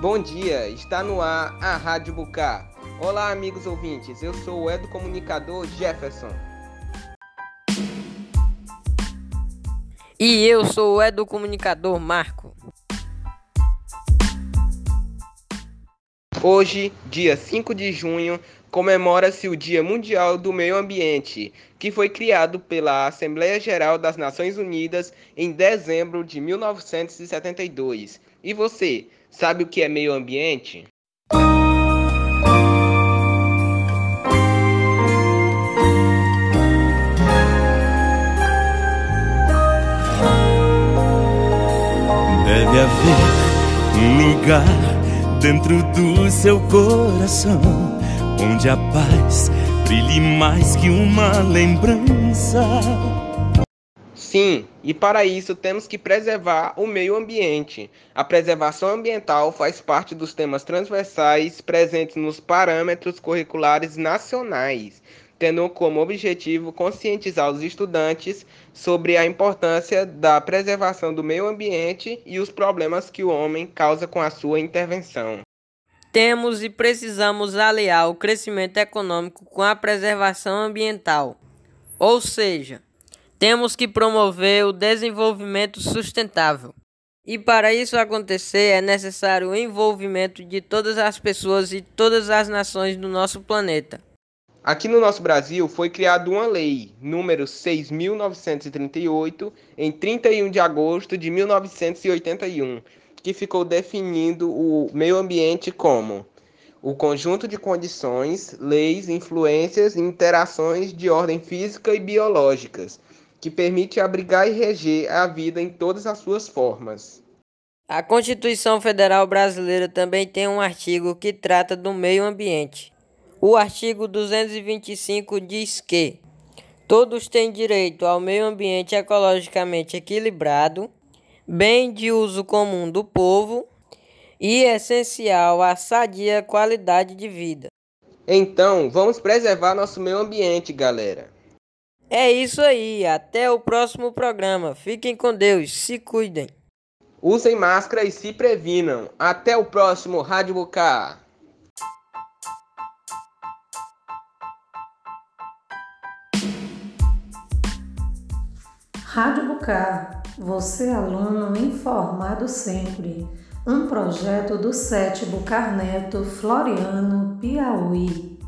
Bom dia, está no ar a Rádio Bucá. Olá, amigos ouvintes, eu sou o Edo Comunicador Jefferson. E eu sou o Edo Comunicador Marco. Hoje, dia 5 de junho, comemora-se o Dia Mundial do Meio Ambiente, que foi criado pela Assembleia Geral das Nações Unidas em dezembro de 1972. E você, sabe o que é meio ambiente? Deve haver lugar dentro do seu coração, onde a paz brilhe mais que uma lembrança. Sim, e para isso temos que preservar o meio ambiente. A preservação ambiental faz parte dos temas transversais presentes nos parâmetros curriculares nacionais, tendo como objetivo conscientizar os estudantes sobre a importância da preservação do meio ambiente e os problemas que o homem causa com a sua intervenção. Temos e precisamos aliar o crescimento econômico com a preservação ambiental. Ou seja, temos que promover o desenvolvimento sustentável. E para isso acontecer é necessário o envolvimento de todas as pessoas e todas as nações do nosso planeta. Aqui no nosso Brasil foi criada uma lei, número 6.938, em 31 de agosto de 1981, que ficou definindo o meio ambiente como o conjunto de condições, leis, influências e interações de ordem física e biológicas que permite abrigar e reger a vida em todas as suas formas. A Constituição Federal Brasileira também tem um artigo que trata do meio ambiente. O artigo 225 diz que todos têm direito ao meio ambiente ecologicamente equilibrado, bem de uso comum do povo e essencial à sadia qualidade de vida. Então, vamos preservar nosso meio ambiente, galera. É isso aí, até o próximo programa. Fiquem com Deus, se cuidem. Usem máscara e se previnam. Até o próximo Rádio Bucá. Rádio Bucá, você aluno informado sempre. Um projeto do Sete Bucar Neto, Floriano, Piauí.